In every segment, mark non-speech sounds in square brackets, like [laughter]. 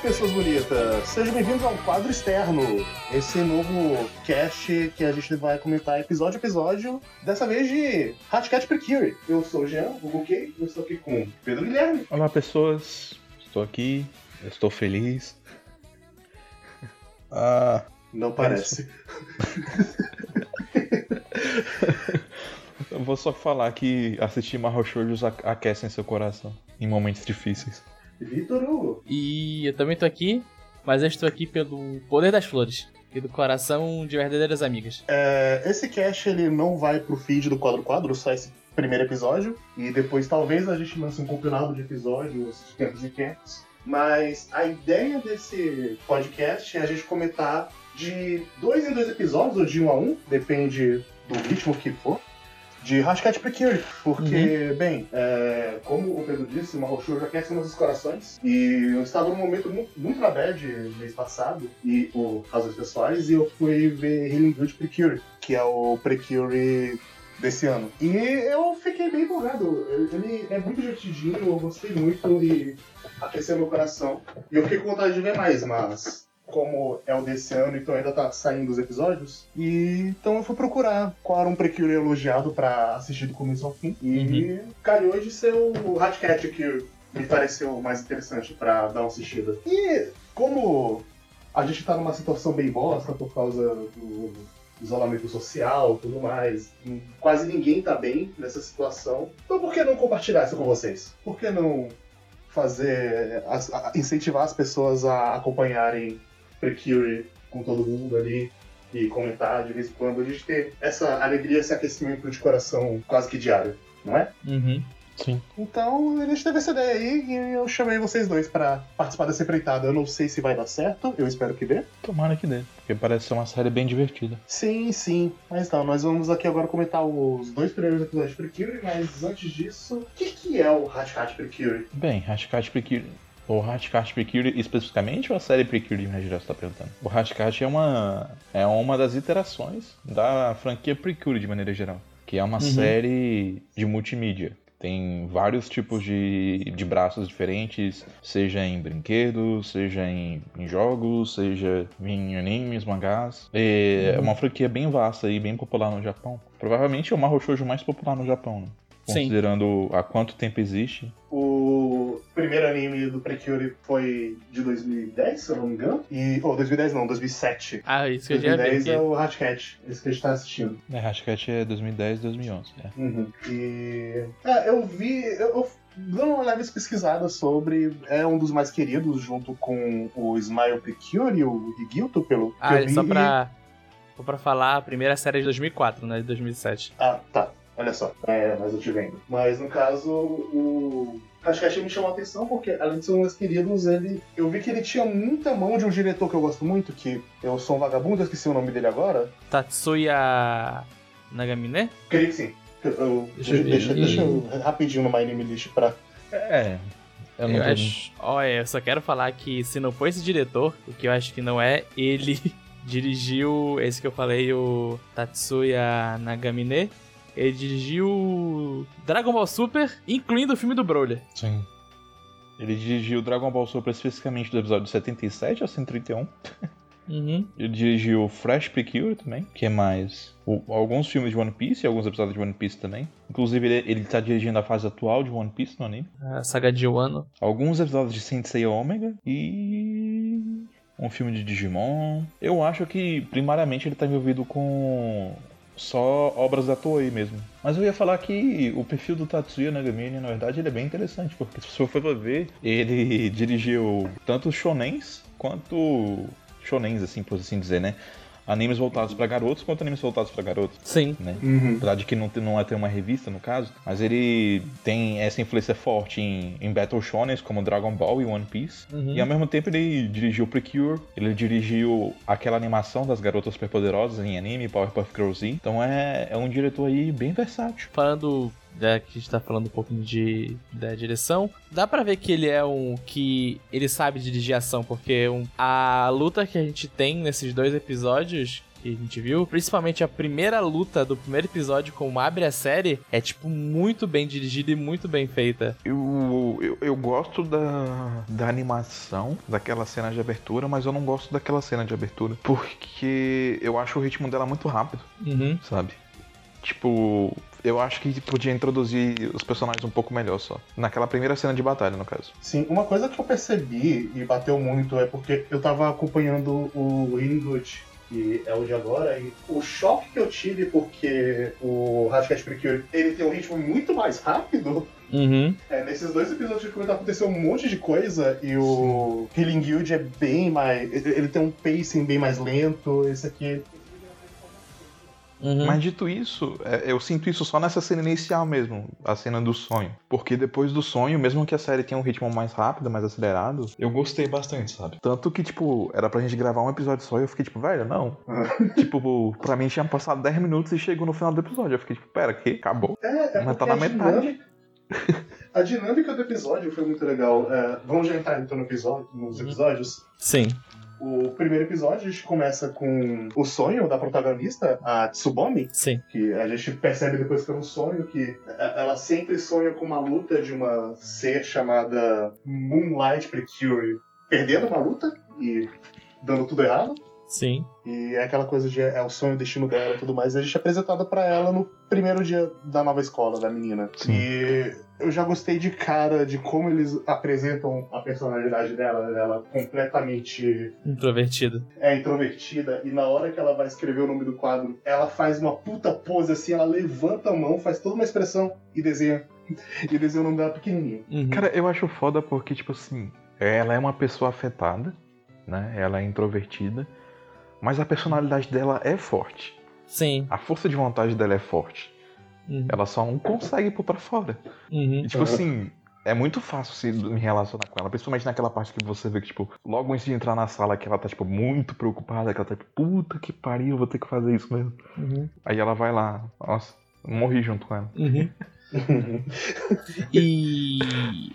pessoas bonitas! Sejam bem-vindos ao quadro externo, esse novo cast que a gente vai comentar episódio a episódio, dessa vez de Hatcat Precure. Eu sou o Jean, o Buquê, eu estou aqui com Pedro Guilherme. Olá, pessoas, estou aqui, estou feliz. [laughs] Ah. Não parece. [laughs] Eu vou só falar que assistir Marro Shoujos aquecem seu coração em momentos difíceis. Vitor Hugo. E eu também tô aqui, mas eu estou aqui pelo poder das flores e do coração de verdadeiras amigas. É, esse cast ele não vai pro feed do Quadro Quadro, só esse primeiro episódio. E depois talvez a gente lance um compilado de episódios de tempos e tempos. Mas a ideia desse podcast é a gente comentar de dois em dois episódios, ou de um a um, depende do ritmo que for de Hashcat Precure, porque, uhum. bem, é, como o Pedro disse, o Mahou já aquece nossos corações, e eu estava num momento muito, muito na bad mês passado, e por razões pessoais, e eu fui ver Healing Good Precure, que é o Precure desse ano. E eu fiquei bem empolgado, ele é muito divertidinho, eu gostei muito, e aqueceu meu coração, e eu fiquei com vontade de ver mais, mas como é o desse ano, então ainda tá saindo os episódios. E então eu fui procurar qual era um Precure elogiado para assistir do começo ao fim. E uhum. calhou de ser o Hatcat que me pareceu mais interessante para dar uma assistida. E como a gente tá numa situação bem bosta por causa do isolamento social tudo mais. Quase ninguém tá bem nessa situação. Então por que não compartilhar isso com vocês? Por que não fazer. incentivar as pessoas a acompanharem Precure com todo mundo ali e comentar de vez em quando. A gente ter essa alegria, esse aquecimento de coração quase que diário, não é? Uhum. Sim. Então, a gente teve essa ideia aí e eu chamei vocês dois para participar dessa empreitada. Eu não sei se vai dar certo, eu espero que dê. Tomara que dê, porque parece ser uma série bem divertida. Sim, sim. Mas não, nós vamos aqui agora comentar os dois primeiros episódios de Precure, mas antes disso, o que, que é o Hatcat Precure? Bem, Hatcat Precure o Hatcast Precure especificamente ou a série Precure, né, já está perguntando? O Hatcast é uma, é uma das iterações da franquia Precure de maneira geral, que é uma uhum. série de multimídia. Tem vários tipos de, de braços diferentes, seja em brinquedos, seja em, em jogos, seja em animes, mangás. É uhum. uma franquia bem vasta e bem popular no Japão. Provavelmente é o Mahou Shoujo mais popular no Japão, né? Considerando Sim. há quanto tempo existe. O primeiro anime do Precure foi de 2010, se eu não me engano. E, ou oh, 2010 não, 2007. Ah, isso que 2010 eu já vi. 2010 é o Hatcat, esse que a gente tá assistindo. É, Hatcat é 2010, 2011. É. Uhum. E. É, eu vi. Eu, eu dando uma leve pesquisada sobre. É um dos mais queridos, junto com o Smile Precure e o Higilto, pelo. Ah, só pra. Só pra falar, a primeira série é de 2004, né? De 2007. Ah, tá. Olha só, é, mas eu te vendo. Mas no caso, o Hashcash me chamou a atenção porque, além de ser um dos queridos, ele. Eu vi que ele tinha muita mão de um diretor que eu gosto muito, que eu sou um vagabundo, eu esqueci o nome dele agora. Tatsuya Nagamine? Creio que sim. Eu, deixa, eu, deixa, deixa eu rapidinho no My Name List pra. É. Eu, eu acho. Olha, eu só quero falar que se não for esse diretor, o que eu acho que não é, ele [laughs] dirigiu esse que eu falei, o Tatsuya Nagamine ele dirigiu Dragon Ball Super, incluindo o filme do Broly. Sim. Ele dirigiu Dragon Ball Super especificamente do episódio 77 ao 131. Uhum. Ele dirigiu Fresh Precure também, que é mais o, alguns filmes de One Piece e alguns episódios de One Piece também. Inclusive, ele, ele tá dirigindo a fase atual de One Piece no anime. A saga de Wano. Alguns episódios de Sensei Omega e um filme de Digimon. Eu acho que, primariamente, ele tá envolvido com só obras da Toei mesmo. Mas eu ia falar que o perfil do Tatsuya Nagamine, na verdade, ele é bem interessante, porque se você for ver, ele dirigiu tanto shonens quanto shonens, assim, por assim dizer, né? Animes voltados para garotos quanto animes voltados para garotos. Sim. Né? Uhum. Apesar de que não, não é ter uma revista, no caso, mas ele tem essa influência forte em, em Battle Shonen, como Dragon Ball e One Piece. Uhum. E ao mesmo tempo ele dirigiu Precure, ele dirigiu aquela animação das garotas superpoderosas em anime, Powerpuff Girls Z. Então é, é um diretor aí bem versátil. Falando já que a gente tá falando um pouquinho de da direção, dá para ver que ele é um que ele sabe dirigir ação, porque um, a luta que a gente tem nesses dois episódios que a gente viu, principalmente a primeira luta do primeiro episódio, como abre a série, é tipo muito bem dirigida e muito bem feita. Tipo, eu, eu gosto da, da animação, daquela cena de abertura, mas eu não gosto daquela cena de abertura. Porque eu acho o ritmo dela muito rápido, Uhum. sabe? Tipo, eu acho que podia introduzir os personagens um pouco melhor só. Naquela primeira cena de batalha, no caso. Sim, uma coisa que eu percebi e bateu muito é porque eu tava acompanhando o Ringwood, que é o de agora, e o choque que eu tive porque o Rascat Precure ele tem um ritmo muito mais rápido. Uhum. É, nesses dois episódios que começou a acontecer um monte de coisa e o Healing Guild é bem mais. Ele ele tem um pacing bem mais lento. Esse aqui Uhum. Mas dito isso, é, eu sinto isso só nessa cena inicial mesmo, a cena do sonho. Porque depois do sonho, mesmo que a série tenha um ritmo mais rápido, mais acelerado, eu gostei bastante, sabe? Tanto que, tipo, era pra gente gravar um episódio só e eu fiquei tipo, velho, não. [laughs] tipo, pra mim tinha passado 10 minutos e chegou no final do episódio. Eu fiquei tipo, pera, que? Acabou? É, é Mas porque tá na a metade. dinâmica- a dinâmica do episódio foi muito legal. É, vamos já entrar então no episódio, nos Uhum. episódios. Sim. O primeiro episódio a gente começa com o sonho da protagonista, a Tsubomi, Sim. que a gente percebe depois que é um sonho que e- ela sempre sonha com uma luta de uma ser chamada Moonlight Precure, perdendo uma luta e dando tudo errado. Sim. E é aquela coisa de é o sonho, o destino dela e tudo mais. A gente é apresentado pra ela no primeiro dia da nova escola, da menina. Sim. E eu já gostei de cara de como eles apresentam a personalidade dela. Ela completamente Introvertido. é introvertida. E na hora que ela vai escrever o nome do quadro, ela faz uma puta pose assim, ela levanta a mão, faz toda uma expressão e desenha. [laughs] E desenha o nome dela pequenininho. Uhum. Cara, eu acho foda porque, tipo assim, ela é uma pessoa afetada, né? Ela é introvertida, mas a personalidade dela é forte. Sim. A força de vontade dela é forte. Uhum. Ela só não consegue pôr pra fora. Uhum. E, tipo assim, é muito fácil se me relacionar com ela, principalmente naquela parte que você vê que, tipo, logo antes de entrar na sala, que ela tá, tipo, muito preocupada, que ela tá, tipo, puta que pariu, vou ter que fazer isso mesmo. Uhum. Aí ela vai lá, nossa, morri junto com ela. Uhum. [laughs] E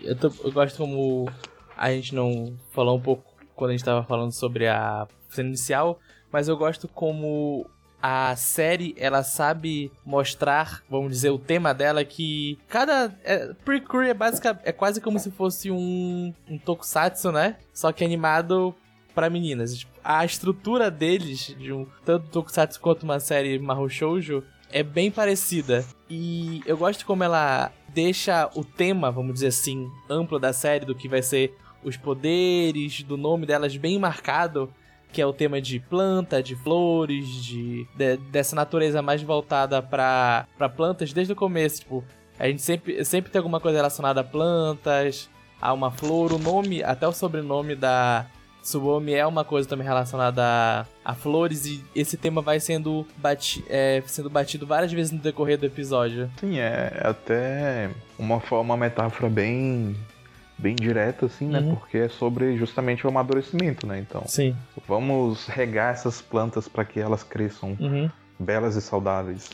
eu, tô- eu gosto como a gente não falou um pouco quando a gente tava falando sobre a cena inicial, mas eu gosto como a série ela sabe mostrar, vamos dizer, o tema dela que cada é, Precure é básica é quase como se fosse um, um tokusatsu, né? Só que animado pra meninas. Tipo, A estrutura deles, de um tanto tokusatsu quanto uma série Mahou Shoujo, é bem parecida. E eu gosto como ela deixa o tema, vamos dizer assim, amplo da série, do que vai ser os poderes, do nome delas bem marcado, que é o tema de planta, de flores, de, de- dessa natureza mais voltada pra plantas desde o começo, tipo, a gente sempre, sempre tem alguma coisa relacionada a plantas, a uma flor, o nome, até o sobrenome da Tsubomi é uma coisa também relacionada a, a flores e esse tema vai sendo, bati, é, sendo batido várias vezes no decorrer do episódio. Sim, é até uma forma, uma metáfora bem bem direta, assim, né? Uhum. Porque é sobre justamente o amadurecimento, né? Então, Sim. vamos regar essas plantas para que elas cresçam Uhum. belas e saudáveis.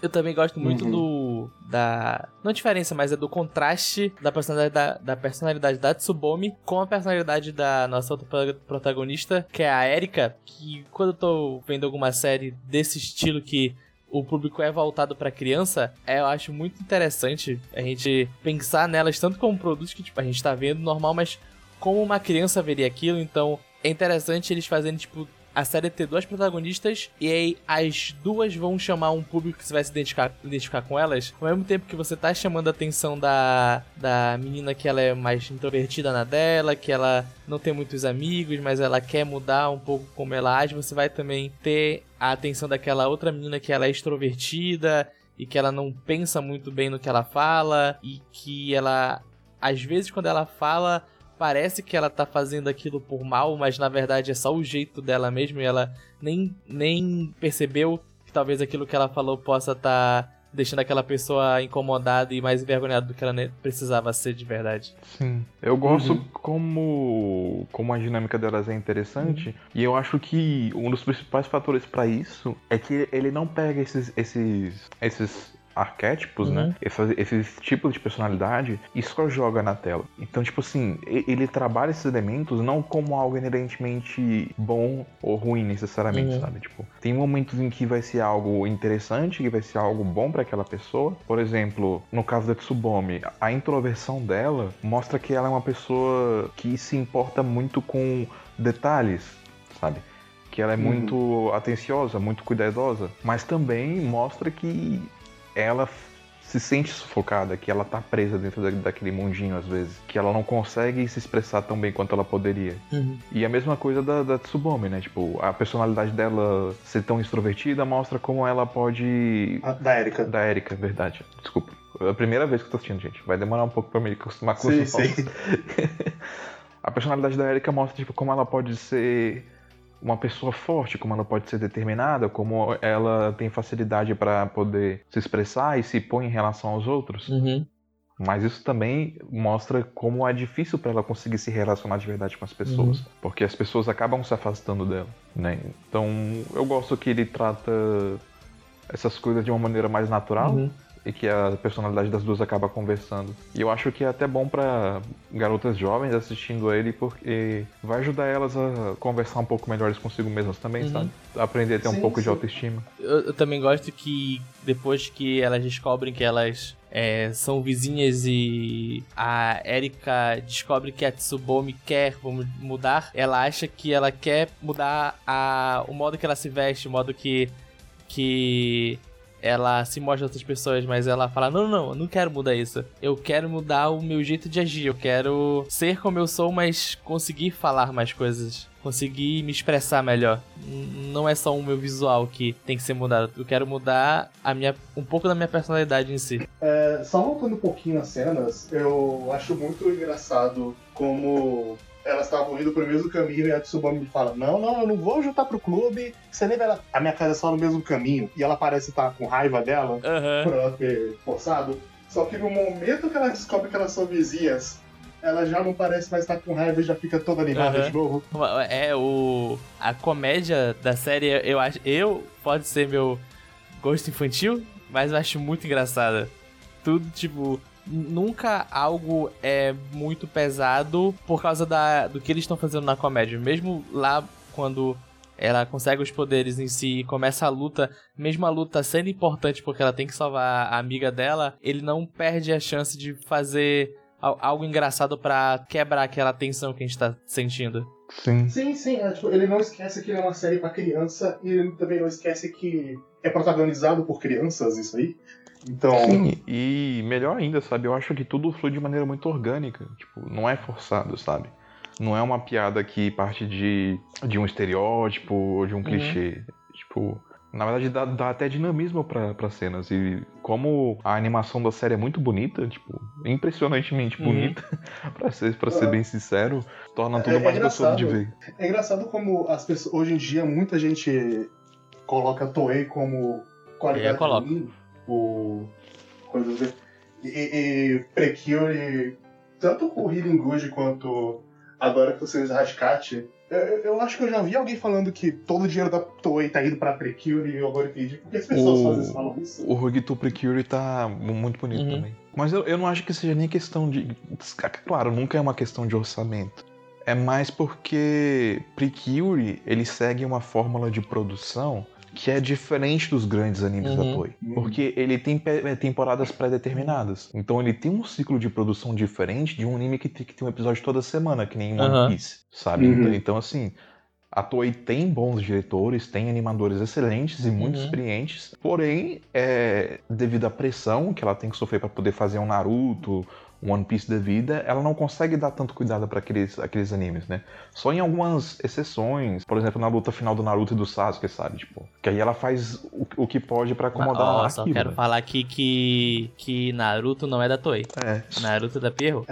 Eu também gosto muito Uhum. do. da. Não diferença, mas é do contraste da personalidade da, da personalidade da Tsubomi com a personalidade da nossa outra pro- protagonista, que é a Erika. Que quando eu tô vendo alguma série desse estilo que o público é voltado pra criança, é, eu acho muito interessante a gente pensar nelas tanto como produtos que tipo, a gente tá vendo normal, mas como uma criança veria aquilo, então é interessante eles fazerem, tipo, a série ter duas protagonistas e aí as duas vão chamar um público que você vai se identificar, identificar com elas, ao mesmo tempo que você tá chamando a atenção da, da menina que ela é mais introvertida na dela, que ela não tem muitos amigos, mas ela quer mudar um pouco como ela age, você vai também ter a atenção daquela outra menina que ela é extrovertida e que ela não pensa muito bem no que ela fala e que ela às vezes quando ela fala parece que ela tá fazendo aquilo por mal, mas na verdade é só o jeito dela mesmo e ela nem, nem percebeu que talvez aquilo que ela falou possa estar tá deixando aquela pessoa incomodada e mais envergonhada do que ela precisava ser de verdade. Sim. Eu gosto Uhum. como, como a dinâmica delas é interessante. E eu acho que um dos principais fatores pra isso é que ele não pega esses, esses, esses arquétipos, Uhum. né? Esse, esses tipos de personalidade e só joga na tela. Então, tipo assim, ele trabalha esses elementos não como algo inerentemente bom ou ruim necessariamente, Uhum. sabe? Tipo, tem momentos em que vai ser algo interessante, que vai ser algo bom pra aquela pessoa. Por exemplo, no caso da Tsubomi, a introversão dela mostra que ela é uma pessoa que se importa muito com detalhes, sabe? Que ela é Uhum. muito atenciosa, muito cuidadosa, mas também mostra que ela se sente sufocada, que ela tá presa dentro da- daquele mundinho às vezes, que ela não consegue se expressar tão bem quanto ela poderia. Uhum. E a mesma coisa da, da Tsubomi, né? Tipo, a personalidade dela ser tão extrovertida mostra como ela pode. A- Da Erika. Da Erika, verdade. Desculpa. É a primeira vez que eu tô assistindo, gente. Vai demorar um pouco pra me acostumar com Sim, falas. sim. [laughs] A personalidade da Erika mostra tipo, como ela pode ser uma pessoa forte, como ela pode ser determinada, como ela tem facilidade para poder se expressar e se põe em relação aos outros. Uhum. Mas isso também mostra como é difícil para ela conseguir se relacionar de verdade com as pessoas, porque as pessoas acabam se afastando dela, né? Então, eu gosto que ele trata essas coisas de uma maneira mais natural Uhum. E que a personalidade das duas acaba conversando. E eu acho que é até bom para garotas jovens assistindo ele porque vai ajudar elas a conversar um pouco melhores consigo mesmas também, Uhum. sabe? Aprender a ter um Sim, pouco de sim. autoestima. Eu, eu também gosto que depois que elas descobrem que elas é, são vizinhas e a Erika descobre que a Tsubomi quer vamos mudar, ela acha que ela quer mudar a, o modo que ela se veste, o modo que, que ela se mostra outras pessoas, mas ela fala: Não, não, eu não quero mudar isso. Eu quero mudar o meu jeito de agir. Eu quero ser como eu sou, mas conseguir falar mais coisas. Conseguir me expressar melhor. Não é só o meu visual que tem que ser mudado. Eu quero mudar a minha, um pouco da minha personalidade em si. É, só voltando um pouquinho às cenas, eu acho muito engraçado como elas estavam indo pro mesmo caminho e a Tsubame fala: Não, não, eu não vou juntar pro clube. Você nem vai lá. A minha casa é só no mesmo caminho. E ela parece estar com raiva dela Aham. por ela ter forçado. Só que no momento que ela descobre que elas são vizinhas, ela já não parece mais estar com raiva e já fica toda animada Aham. de novo. É, o. A comédia da série, eu acho. Eu, pode ser meu gosto infantil, mas eu acho muito engraçada. Tudo, tipo. Nunca algo é muito pesado por causa da, do que eles estão fazendo na comédia. Mesmo lá quando ela consegue os poderes em si e começa a luta, mesmo a luta sendo importante porque ela tem que salvar a amiga dela, ele não perde a chance de fazer al- algo engraçado pra quebrar aquela tensão que a gente tá sentindo. Sim. Sim, sim. é, tipo, ele não esquece que ele é uma série pra criança e ele também não esquece que é protagonizado por crianças, isso aí. Então. Sim, e melhor ainda, sabe? Eu acho que tudo flui de maneira muito orgânica. Tipo, não é forçado, sabe? Não é uma piada que parte de, de um estereótipo ou de um clichê. Tipo, na verdade dá, dá até dinamismo pra pra cenas. E como a animação da série é muito bonita, tipo, impressionantemente Uhum. bonita, [laughs] pra ser, pra ser Ah. bem sincero, torna tudo É- é mais gostoso de ver. É engraçado como as pessoas. Hoje em dia, muita gente coloca Toei como qualidade Eu coloco. O coisas assim. E, e, e Precure, tanto com o Healing Good quanto agora o Seus Rascate, eu, eu acho que eu já vi alguém falando que todo o dinheiro da Toei tá indo pra Precure e agora entendi. Por que as pessoas O- fazem isso, falam isso? O Rugito Precure tá muito bonito Uhum. também. Mas eu, eu não acho que seja nem questão de. Claro, nunca é uma questão de orçamento. É mais porque Precure ele segue uma fórmula de produção que é diferente dos grandes animes da Uhum. Toei. Uhum. Porque ele tem eh, temporadas pré-determinadas. Então ele tem um ciclo de produção diferente de um anime que tem, que tem um episódio toda semana, que nem One Aham. Piece, sabe? Uhum. Então, então, assim, a Toei tem bons diretores, tem animadores excelentes e muito Uhum. experientes, porém, é, devido à pressão que ela tem que sofrer para poder fazer um Naruto, One Piece da vida, ela não consegue dar tanto cuidado para aqueles, aqueles animes, né? Só em algumas exceções, por exemplo, na luta final do Naruto e do Sasuke, sabe? Tipo, que aí ela faz o, o que pode para acomodar Ó, só aquilo, quero né? falar aqui que, que Naruto não é da Toei. É. Naruto é da Pierrot.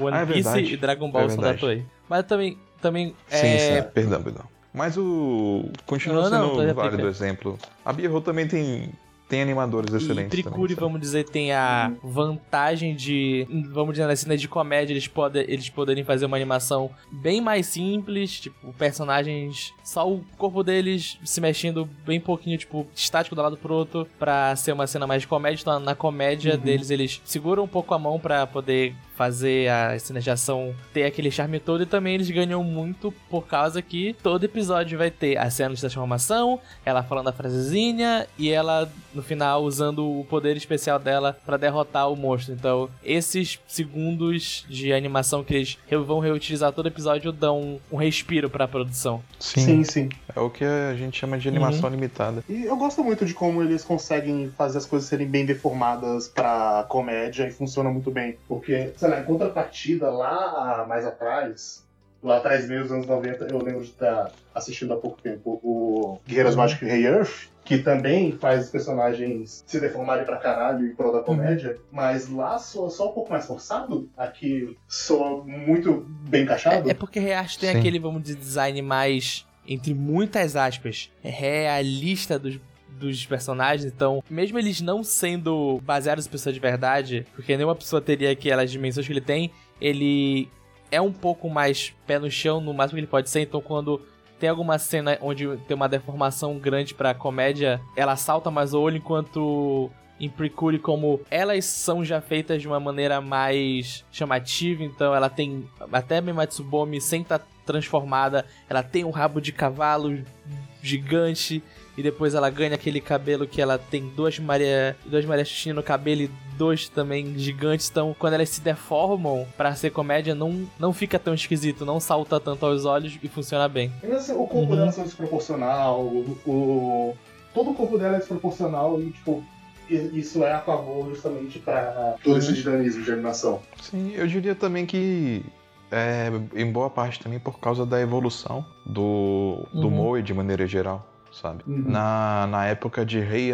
One [laughs] Ah, é Piece e Dragon Ball É são da. Toei. Mas também, também Sim, é... sim, perdão, perdão. Mas o. Continua Não, não, sendo tô válido exemplo. A Bierro também tem tem animadores excelentes. E Tricuri, vamos dizer, tem a vantagem de, vamos dizer, na cena de comédia, eles, pode, eles poderem fazer uma animação bem mais simples, tipo, personagens, só o corpo deles se mexendo bem pouquinho, tipo, estático do lado pro outro, pra ser uma cena mais de comédia. Então, na comédia uhum. deles, eles seguram um pouco a mão para poder fazer a cena de ação ter aquele charme todo e também eles ganham muito por causa que todo episódio vai ter a cena de transformação, ela falando a frasezinha e ela no final usando o poder especial dela para derrotar o monstro. Então, esses segundos de animação que eles vão reutilizar todo episódio dão um respiro para a produção. Sim. sim, sim. É o que a gente chama de animação uhum. limitada. E eu gosto muito de como eles conseguem fazer as coisas serem bem deformadas para comédia e funciona muito bem, porque sei lá, em contrapartida, lá mais atrás, lá atrás mesmo, nos anos 90, eu lembro de estar assistindo há pouco tempo o Guerreiras uhum. Mágicas Rei Earth, que também faz os personagens se deformarem pra caralho em prol da uhum. comédia, uhum. mas lá soa só um pouco mais forçado, aqui soa muito bem encaixado. É, é porque React tem Sim. aquele, vamos dizer, design mais, entre muitas aspas, realista dos dos personagens, então, mesmo eles não sendo baseados em pessoas de verdade, porque nenhuma pessoa teria aquelas dimensões que ele tem, ele é um pouco mais pé no chão, no máximo que ele pode ser, então quando tem alguma cena onde tem uma deformação grande pra comédia, ela salta mais o olho, enquanto em Precure, como elas são já feitas de uma maneira mais chamativa, então ela tem até mesmo a Tsubomi sem estar tá transformada, ela tem um rabo de cavalo gigante e depois ela ganha aquele cabelo que ela tem duas Maria, duas Maria Xuxinha no cabelo e dois também gigantes. Então, quando elas se deformam para ser comédia, não, não fica tão esquisito, não salta tanto aos olhos e funciona bem. Assim, o corpo uhum. dela é desproporcional, o, o, todo o corpo dela é desproporcional e, tipo, isso é a favor justamente para todo esse dinamismo de animação. Sim, eu diria também que é, em boa parte também por causa da evolução do, do uhum. Moe de maneira geral sabe? Uhum. Na, na época de Rei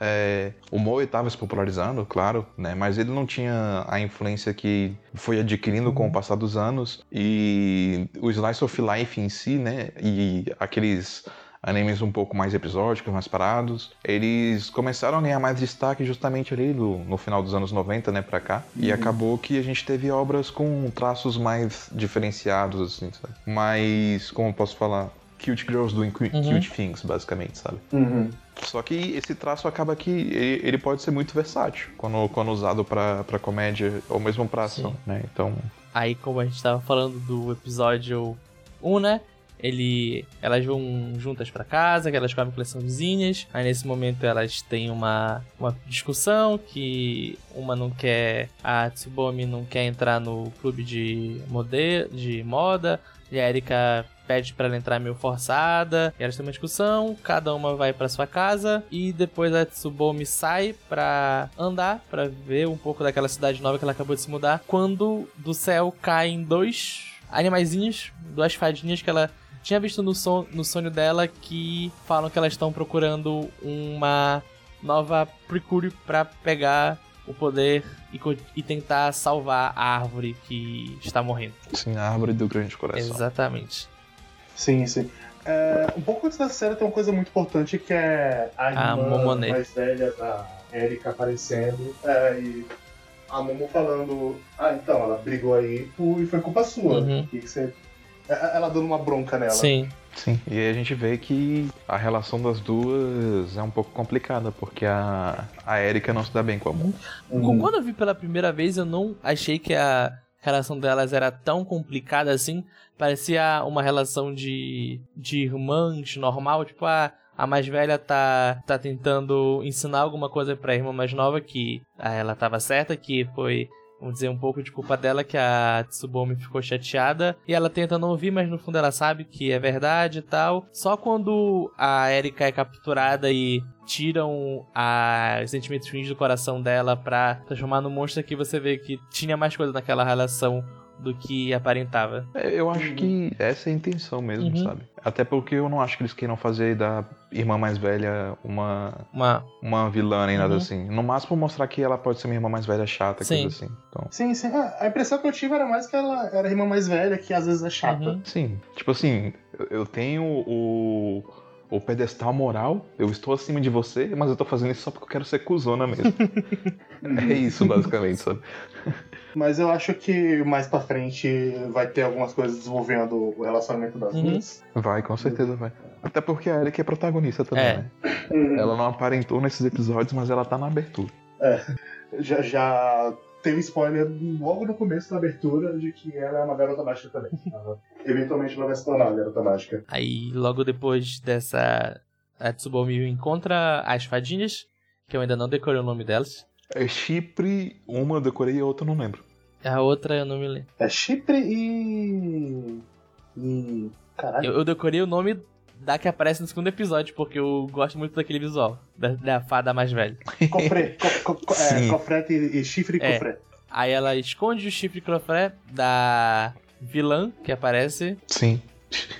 é, o Moe estava se popularizando, claro, né? Mas ele não tinha a influência que foi adquirindo com o uhum. passar dos anos. E o Slice of Life em si, né? E aqueles animes um pouco mais episódicos, mais parados, eles começaram a ganhar mais destaque justamente ali no, no final dos anos 90, né, pra cá. Uhum. E acabou que a gente teve obras com traços mais diferenciados, assim, sabe? Mas, como eu posso falar, cute girls doing cute, uhum. cute things, basicamente, sabe? Uhum. Só que esse traço acaba que ele, pode ser muito versátil quando, quando usado pra, pra comédia ou mesmo pra ação, né? Então. Aí, como a gente tava falando do episódio 1, né? Ele, elas vão juntas para casa, que elas comem são vizinhas. Aí nesse momento elas têm uma, uma discussão que uma não quer, a Tsubomi não quer entrar no clube de, mode, de moda, e a Erika pede para ela entrar meio forçada. E elas têm uma discussão, cada uma vai para sua casa e depois a Tsubomi sai para andar, para ver um pouco daquela cidade nova que ela acabou de se mudar. Quando do céu caem dois animaizinhos, duas fadinhas que ela tinha visto no, son no sonho dela que falam que elas estão procurando uma nova Precure para pegar o poder e, e, tentar salvar a árvore que está morrendo. Sim, a árvore do grande coração. Exatamente. Sim, sim. É, um pouco antes da série tem uma coisa muito importante que é a irmã mais velha da Erika aparecendo é, e a Momo falando, ah, então, ela brigou aí e foi culpa sua. Uhum. E você... É, ela dando uma bronca nela. Sim. Sim, e aí a gente vê que a relação das duas é um pouco complicada, porque a, a Erika não se dá bem com a Momo. Uhum. Quando eu vi pela primeira vez, eu não achei que a relação delas era tão complicada assim. Parecia uma relação de, de irmãs normal, tipo, a, a mais velha tá, tá tentando ensinar alguma coisa pra irmã mais nova que ah, ela tava certa, que foi vamos dizer, um pouco de culpa dela que a Tsubomi ficou chateada e ela tenta não ouvir, mas no fundo ela sabe que é verdade e tal. Só quando a Erika é capturada e tiram a sentimentos ruins do coração dela pra transformar no monstro que você vê que tinha mais coisa naquela relação do que aparentava. É, eu acho que essa é a intenção mesmo, uhum. sabe? Até porque eu não acho que eles queiram fazer da irmã mais velha uma uma, uma vilã nem uhum. nada assim. No máximo mostrar que ela pode ser uma irmã mais velha chata, sim. coisa assim. Então... Sim, sim. É, a impressão que eu tive era mais que ela era a irmã mais velha, que às vezes é chata. Uhum. Sim. Tipo assim, eu tenho o o pedestal moral, eu estou acima de você, mas eu tô fazendo isso só porque eu quero ser cuzona mesmo. [laughs] é isso, basicamente, sabe? Mas eu acho que mais pra frente vai ter algumas coisas desenvolvendo o relacionamento das Uhum. duas. Vai, com certeza vai. Até porque a Erika é protagonista também, É. né? Uhum. Ela não aparentou nesses episódios, mas ela tá na abertura. Já, já tem um spoiler logo no começo da abertura de que ela é uma garota mágica também. Ela, [laughs] eventualmente ela vai se tornar uma garota mágica. Aí, logo depois dessa, a Tsubomi encontra as fadinhas, que eu ainda não decorei o nome delas. É Chipre, uma eu decorei e a outra eu não lembro. A outra eu não me lembro. É Chipre e. e. Caralho. Eu, eu decorei o nome da que aparece no segundo episódio, porque eu gosto muito daquele visual, da, da fada mais velha. [laughs] Cofre, co, co, é, cofrete e, e chifre e É. cofre. Aí ela esconde o chifre crofré da vilã que aparece. Sim.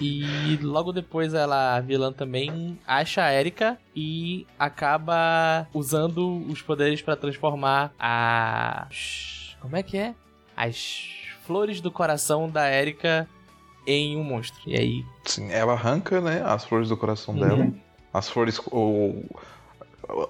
E logo depois ela, a vilã também, acha a Erika e acaba usando os poderes pra transformar a. Como é que é? As flores do coração da Erika em um monstro. E aí. Sim, ela arranca, né, as flores do coração Uhum. dela. As flores. O,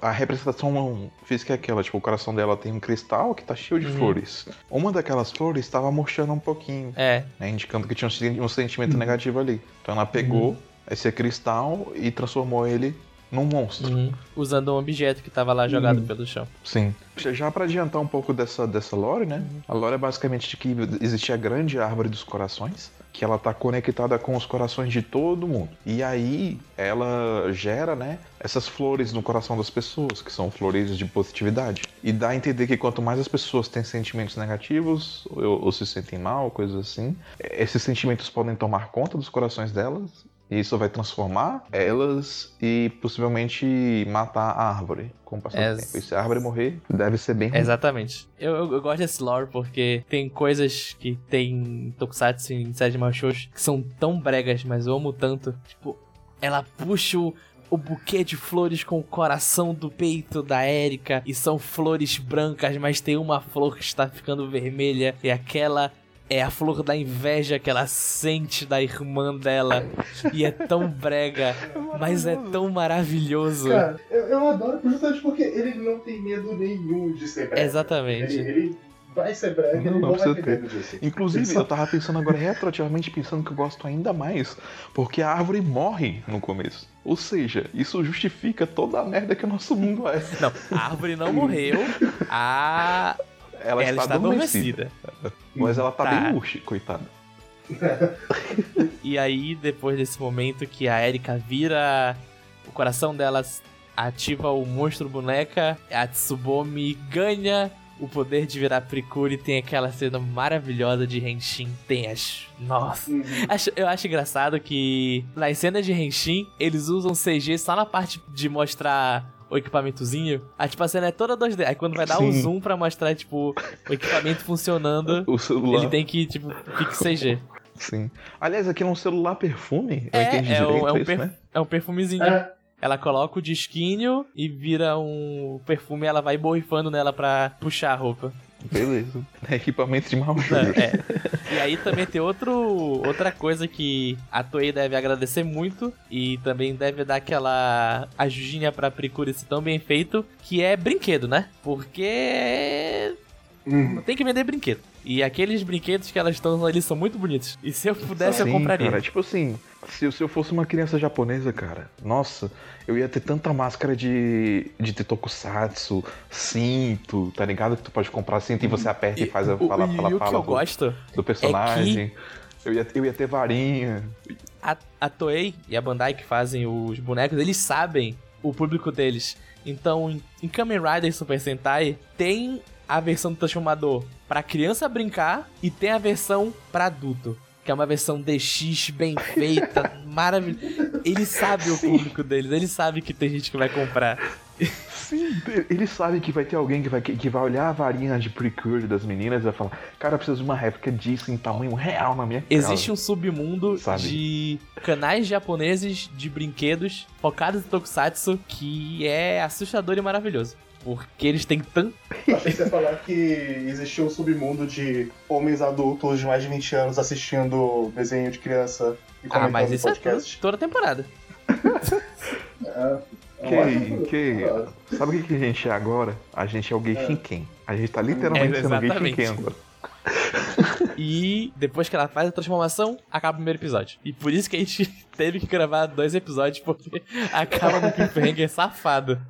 a representação física é aquela, tipo, o coração dela tem um cristal que tá cheio de Uhum. flores. Uma daquelas flores estava murchando um pouquinho, É. né, indicando que tinha um, sen- sentimento Uhum. negativo ali. Então ela pegou esse cristal e transformou ele num monstro. uhum, usando um objeto que tava lá jogado Uhum. pelo chão. Sim. Já- pra adiantar um pouco dessa, dessa lore, né? A lore é basicamente de que existe a grande árvore dos corações, que ela tá conectada com os corações de todo mundo. E aí ela gera, né, essas flores no coração das pessoas, que são flores de positividade. E dá a entender que quanto mais as pessoas têm sentimentos negativos ou, ou se sentem mal, coisas assim, esses sentimentos podem tomar conta dos corações delas. E isso vai transformar elas e possivelmente matar a árvore com o passar do tempo. E se a árvore morrer, deve ser bem ruim. Exatamente. Eu, eu, eu gosto desse lore porque tem coisas que tem em Tokusatsu em de Machos que são tão bregas, mas eu amo tanto. Tipo, ela puxa o, o buquê de flores com o coração do peito da Erika e são flores brancas, mas tem uma flor que está ficando vermelha e aquela é a flor da inveja que ela sente da irmã dela. E é tão [laughs] brega, mas é tão maravilhoso. Cara, eu, eu adoro justamente porque ele não tem medo nenhum de ser brega. Exatamente. Ele, ele vai ser brega, Não, ele não precisa ter disso. Inclusive, Isso. eu tava pensando agora retroativamente, pensando que eu gosto ainda mais, porque a árvore morre no começo. Ou seja, isso justifica toda a merda que o nosso mundo é. Não, a árvore não [laughs] morreu. A Ela, ela, está adormecida. Mas ela tá, Tá. bem murcha, coitada. [laughs] E aí, depois desse momento que a Erika vira. O coração dela ativa o monstro boneca, a Tsubomi ganha o poder de virar Prikuri. Tem aquela cena maravilhosa de Henshin. Tem as. Nossa. Uhum. Acho- eu acho engraçado que nas cenas de Henshin, eles usam CG só na parte de mostrar o equipamentozinho. Aí, tipo, a cena é toda 2D. Aí quando vai dar o Sim. zoom pra mostrar, tipo, o equipamento funcionando, [laughs] O celular. ele tem que, tipo, fique CG. Sim. Aliás, aqui é um celular perfume? Eu É, entendi é, um, é, um isso, per- né? é um perfumezinho. É, Ela coloca o disquinho e vira um perfume, ela vai borrifando nela pra puxar a roupa. Beleza. [laughs] É equipamento de mau jogo. é. E aí também tem outro, outra coisa que a Toei deve agradecer muito e também deve dar aquela ajudinha pra Precure ser tão bem feito, que é brinquedo, né? Porque Uhum. tem que vender brinquedo. E aqueles brinquedos que elas estão ali são muito bonitos. E se eu pudesse, eu Sim, compraria. Cara, tipo assim, se, se eu fosse uma criança japonesa, cara, nossa, eu ia ter tanta máscara de, de tokusatsu, cinto, tá ligado? Que tu pode comprar cinto e você aperta e, faz a O- fala, e fala, o que fala eu do, gosto do personagem. Eu, ia, eu ia ter varinha. a, a Toei e a Bandai que fazem os bonecos, eles sabem o público deles. Então, em, em Kamen Rider Super Sentai, tem a versão do transformador pra criança brincar e tem a versão pra adulto. Que é uma versão DX bem feita, [laughs] maravilhosa. Eles sabem o público deles, eles sabem que tem gente que vai comprar. Sim, eles sabem que vai ter alguém que vai, que vai olhar a varinha de Precure das meninas e vai falar: Cara, eu preciso de uma réplica disso em tamanho real na minha casa. Existe um submundo Sabe. de canais japoneses de brinquedos focados em Tokusatsu que é assustador e maravilhoso. Porque eles têm tanto. [laughs] Achei que você ia falar que existia um submundo de homens adultos de mais de 20 anos assistindo desenho de criança e Ah, mas isso é podcast. toda, toda temporada. [laughs] É, é Que, que, Ah, sabe o que que a gente é agora? A gente é o gay É. A gente tá literalmente É, sendo gay. Shinken agora. E depois que ela faz a transformação, acaba o primeiro episódio. E por isso que a gente [laughs] teve que gravar dois episódios, porque acaba no cliffhanger safado.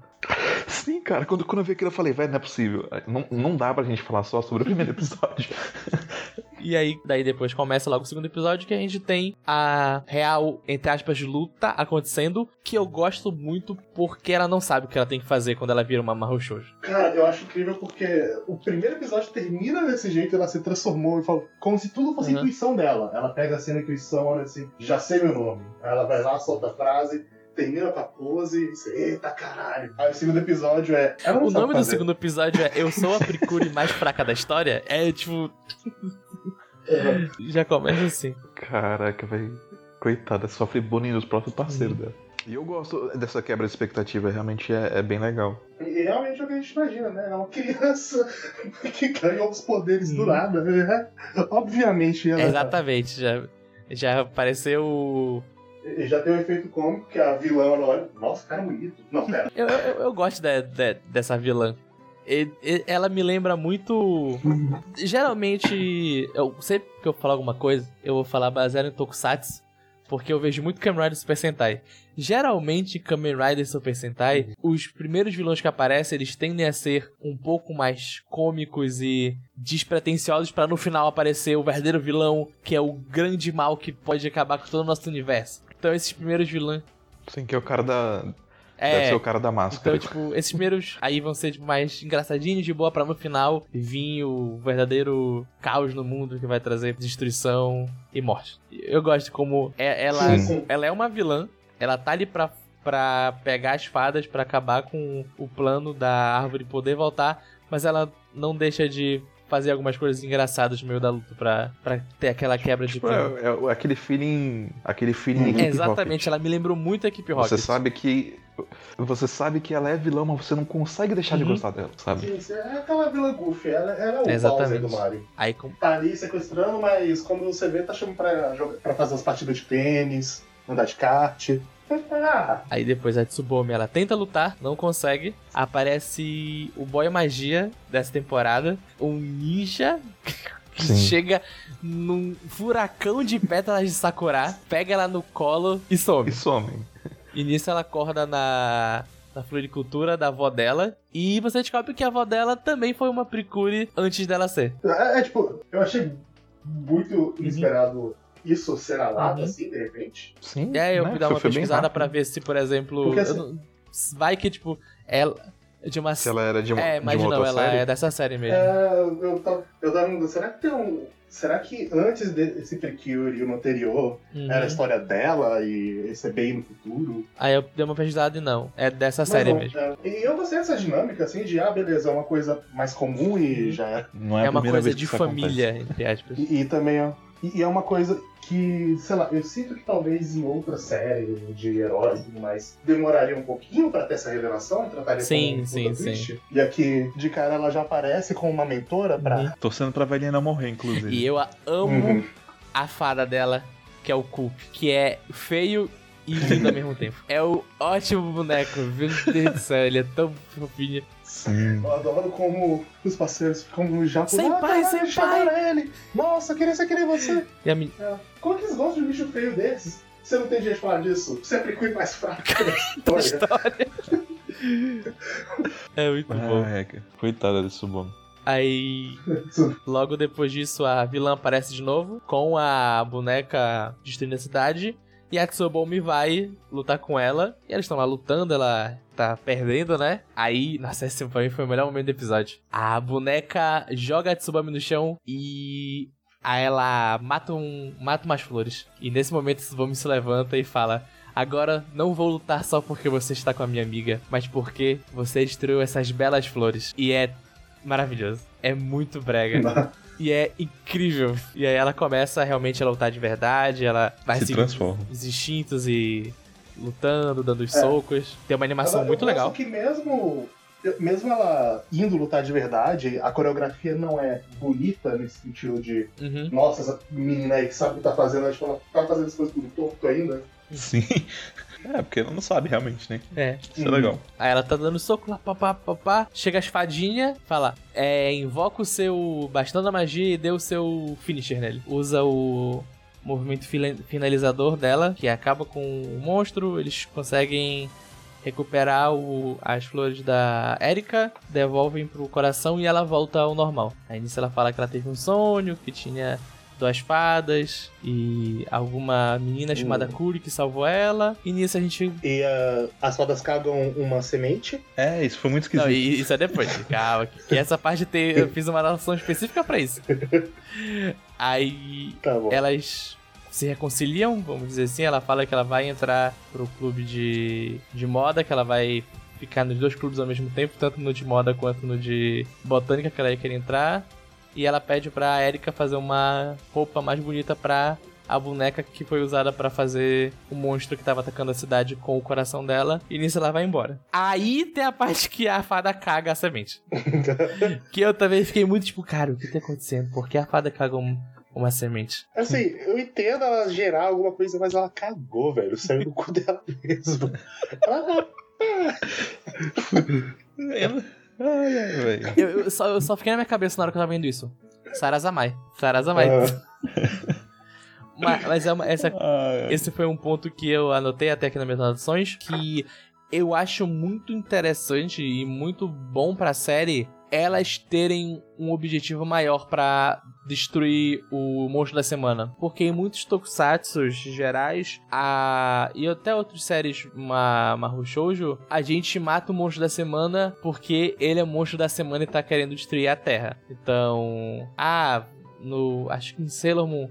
Sim, cara, quando, quando eu vi aquilo eu falei, velho, não é possível. Não, não dá pra gente falar só sobre o primeiro episódio. [laughs] E aí, daí depois começa logo o segundo episódio, que a gente tem a real, entre aspas, luta acontecendo, que eu gosto muito porque ela não sabe o que ela tem que fazer quando ela vira uma Mahou Shoujo. Cara, eu acho incrível porque o primeiro episódio termina desse jeito, ela se transformou e fala, como se tudo fosse Uhum. intuição dela. Ela pega assim a intuição, olha assim, já sei meu nome. Aí ela vai lá, solta a frase, termina com a pose e diz, eita caralho. Aí o segundo episódio é. O nome do fazer. segundo episódio é Eu Sou a Pricure Mais Fraca da História. É tipo. É. Já começa assim. Caraca, velho. Coitada, sofre bullying dos próprios parceiros dela. E eu gosto dessa quebra de expectativa, realmente é, é bem legal. E realmente é o que a gente imagina, né? É uma criança [laughs] que ganhou os poderes do Uhum. nada. né? Obviamente ela. Exatamente, já, já apareceu o. E já tem o efeito cômico que a vilã olha, nossa, cara bonito. Não, pera. Eu, eu, eu gosto de- de- dessa vilã. Ela me lembra muito. Geralmente, eu sempre que eu falar alguma coisa, eu vou falar baseado em Tokusatsu, porque eu vejo muito Kamen Rider Super Sentai. Geralmente, Kamen Rider Super Sentai, os primeiros vilões que aparecem, eles tendem a ser um pouco mais cômicos e despretensiosos pra no final aparecer o verdadeiro vilão, que é o grande mal que pode acabar com todo o nosso universo. Então, esses primeiros vilões. Sim, que é o cara da. Deve É, ser o cara da máscara. então, tipo, esses primeiros aí vão ser tipo, mais engraçadinhos, de boa, pra no final vir o verdadeiro caos no mundo que vai trazer destruição e morte. Eu gosto como é- ela, sim. ela é uma vilã, ela tá ali pra, pra pegar as fadas, pra acabar com o plano da árvore poder voltar, mas ela não deixa de fazer algumas coisas engraçadas no meio da luta pra, pra ter aquela quebra de Tipo, plano. é, é aquele feeling. Aquele feeling Uhum. Equipe Exatamente, ela me lembrou muito a equipe Rocket. Rocket. Você sabe que. Você sabe que ela é vilã, mas você não consegue deixar de Uhum. gostar dela, sabe? Sim, é aquela vilã Goofy, ela, ela é o Exatamente. Bowser do Mario. Aí com Tá ali sequestrando, mas quando você vê, tá chamando pra, jogar, pra fazer as partidas de tênis, andar de kart. [laughs] Aí depois a Tsubomi ela tenta lutar, não consegue. Aparece o boy magia dessa temporada, um ninja que Sim. chega num furacão de pétalas de sakura, pega ela no colo e some. E some. E nisso ela acorda na na floricultura da avó dela e você descobre que a avó dela também foi uma Pricure antes dela ser. é, é, tipo, eu achei muito inesperado isso ser a lata, Uhum. assim, de repente. Sim. E aí eu né? fui dar uma pesquisada pra ver se, por exemplo, Porque assim- não- vai que tipo ela de uma Se ela era de uma, É, de mas uma não, outra ela série. é dessa série mesmo. É, eu tava, eu tava me será que tem um. Será que antes desse Precure e o anterior Uhum. era a história dela e esse é bem no futuro? Aí eu dei uma pesquisada e não. É dessa Mas série não, mesmo. é. E eu gostei dessa dinâmica, assim, de, ah, beleza, é uma coisa mais comum e já é. Não É, a uma coisa vez que de família, entre aspas. E, e também é. E, e é uma coisa que, sei lá, eu sinto que talvez em outra série de heróis e tudo mais demoraria um pouquinho pra ter essa revelação e trataria Sim, como sim, puta sim. E aqui, de cara, ela já aparece com uma mentora pra. Uhum. Torcendo pra velhinha não morrer, inclusive. E eu a- amo Uhum. a fada dela, que é o Coop, que é feio e lindo ao mesmo tempo. É o ótimo boneco, meu Deus do céu, ele é tão fofinho. Sim. Eu adoro como os parceiros ficam já por Senpai, ah, caralho, senpai." chamaram ele! Nossa, eu queria ser que nem você! E a men- É. Como que eles gostam de um bicho feio desses? Você não tem jeito de falar disso? Sempre cuida mais fraco [laughs] da história. história. é muito bom. Ah, é, cara. Coitada desse Subomi. Aí, [laughs] logo depois disso, a vilã aparece de novo com a boneca destruindo a cidade. E a Tsubomi vai lutar com ela. E eles estão lá lutando, ela tá perdendo, né? Aí, nossa, esse mim foi o melhor momento do episódio. A boneca joga a Tsubomi no chão e. Aí ela mata, um, mata umas flores. E nesse momento a Tsubomi se levanta e fala: Agora não vou lutar só porque você está com a minha amiga, mas porque você destruiu essas belas flores. E é maravilhoso. É muito brega. [laughs] E é incrível. E aí ela começa realmente a lutar de verdade, ela vai Se transforma. os instintos e lutando, dando os socos. Tem uma animação Ela- muito eu legal. que mesmo, mesmo ela indo lutar de verdade, a coreografia não é bonita nesse sentido de Uhum. nossa, essa menina aí que sabe o que tá fazendo, tipo, ela tá fazendo as coisas tudo torto ainda. Sim. É, porque ela não sabe realmente, né? É. Isso é legal. Aí ela tá dando soco lá, papá, papá. Chega as fadinhas, fala: é, invoca o seu bastão da magia e dê o seu finisher nele. Usa o movimento finalizador dela, que acaba com o monstro. Eles conseguem recuperar o- as flores da Erika, devolvem pro coração e ela volta ao normal. Aí nisso ela fala que ela teve um sonho, que tinha duas fadas e alguma menina chamada Hum. Kuri que salvou ela. E nisso a gente E ah, as fadas cagam uma semente. É, isso foi muito esquisito. Não, e isso é depois. [laughs] Calma, que, que essa parte tem, eu fiz uma narração específica pra isso. [laughs] Aí Tá bom. elas se reconciliam, vamos dizer assim. Ela fala que ela vai entrar pro clube de, de moda, que ela vai ficar nos dois clubes ao mesmo tempo, tanto no de moda quanto no de botânica que ela ia querer entrar. E ela pede pra Erika fazer uma roupa mais bonita pra a boneca que foi usada pra fazer o monstro que tava atacando a cidade com o coração dela. E nisso ela vai embora. Aí tem a parte que a fada caga a semente. [laughs] que eu também fiquei muito tipo, cara, o que tá acontecendo? Por que a fada caga um- uma semente? Assim, eu entendo ela gerar alguma coisa, mas ela cagou, velho. Saiu do cu dela mesmo. [laughs] Ela- Ela- Ai. Eu, eu só, eu só fiquei na minha cabeça na hora que eu tava vendo isso. Sarazamai. Sarazamai. Ah. [laughs] mas mas é uma- essa, Ai, esse foi um ponto que eu anotei até aqui nas minhas anotações, que eu acho muito interessante e muito bom pra série elas terem um objetivo maior pra destruir o monstro da semana. Porque em muitos tokusatsu gerais, a... e até outras séries ma... Mahou Shoujo, a gente mata o monstro da semana porque ele é o monstro da semana e tá querendo destruir a Terra. Então, ah, no acho que em Sailor Moon,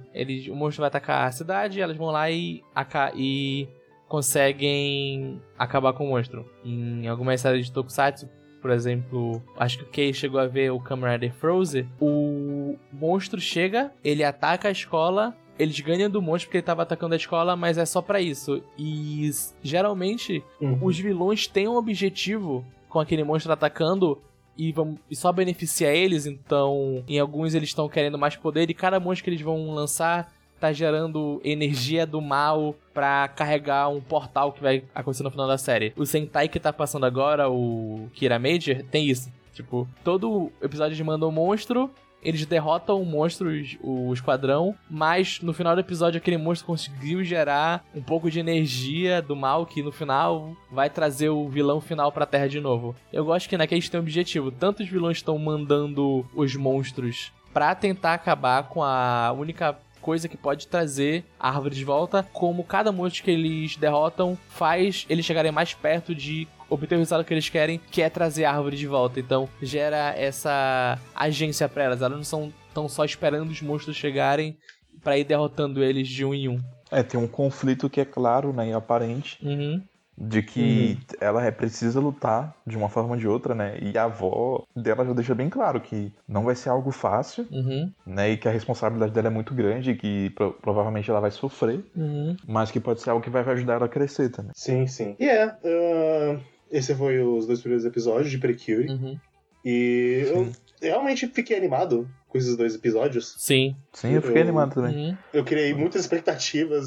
o monstro vai atacar a cidade, elas vão lá e, aca- e conseguem acabar com o monstro. Em algumas séries de Tokusatsu, por exemplo, acho que o Kei chegou a ver o Rider Frozen, o monstro chega, ele ataca a escola, eles ganham do monstro porque ele tava atacando a escola, mas é só pra isso. E geralmente Uhum. os vilões têm um objetivo com aquele monstro atacando e, vão, e só beneficia eles, então em alguns eles estão querendo mais poder e cada monstro que eles vão lançar tá gerando energia do mal pra carregar um portal que vai acontecer no final da série. O Sentai que tá passando agora, o Kira Major, tem isso. Tipo, todo episódio de manda um monstro, eles derrotam o monstro, o esquadrão, mas no final do episódio aquele monstro conseguiu gerar um pouco de energia do mal que no final vai trazer o vilão final pra Terra de novo. Eu gosto que naqueles tem um objetivo, tanto os vilões estão mandando os monstros pra tentar acabar com a única coisa que pode trazer a árvore de volta, como cada monstro que eles derrotam faz eles chegarem mais perto de obter o resultado que eles querem, que é trazer a árvore de volta. Então gera essa agência pra elas. Elas não são tão só esperando os monstros chegarem pra ir derrotando eles de um em um. É, tem um conflito que é claro, né, e aparente, Uhum. De que ela é precisa lutar de uma forma ou de outra, né? E a avó dela já deixa bem claro que não vai ser algo fácil, Uhum. né? E que a responsabilidade dela é muito grande e que pro- provavelmente ela vai sofrer, Uhum. mas que pode ser algo que vai ajudar ela a crescer também. Sim, sim. E é, ah, esse foi os dois primeiros episódios de Precure. Uhum. E eu. Realmente fiquei animado com esses dois episódios. Sim. Sim, eu fiquei Eu- animado também. Uhum. Eu criei muitas expectativas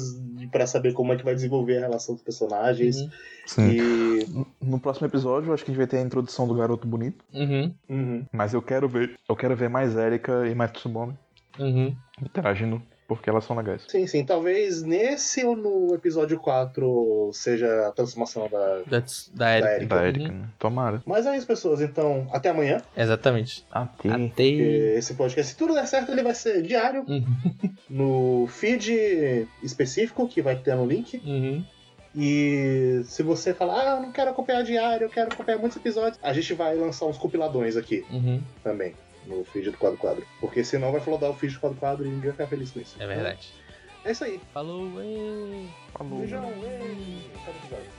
pra saber como é que vai desenvolver a relação dos personagens. Uhum. Sim. E. No próximo episódio, eu acho que a gente vai ter a introdução do garoto bonito, Uhum. Uhum. mas eu quero ver, eu quero ver mais Erika e mais Tsubame Uhum. interagindo porque elas são legais. Sim, sim. Talvez nesse ou no episódio 4 seja a transformação da. Da, da Erika. Da Erika. Da Erika, né? Tomara. Mas é isso, pessoas. Então, até amanhã. Exatamente. Até. Até. Esse podcast, se tudo der certo, ele vai ser diário. Uhum. [laughs] No feed específico, que vai ter no link. Uhum. E se você falar, ah, eu não quero acompanhar diário, eu quero acompanhar muitos episódios, a gente vai lançar uns compiladões aqui Uhum. também, no feed do Quadro Quadro. Porque senão vai flodar o feed do Quadro Quadro e ninguém vai ficar feliz com isso. É verdade. É isso aí. Falou, ê. Falou. Beijão, ei, até o episódio.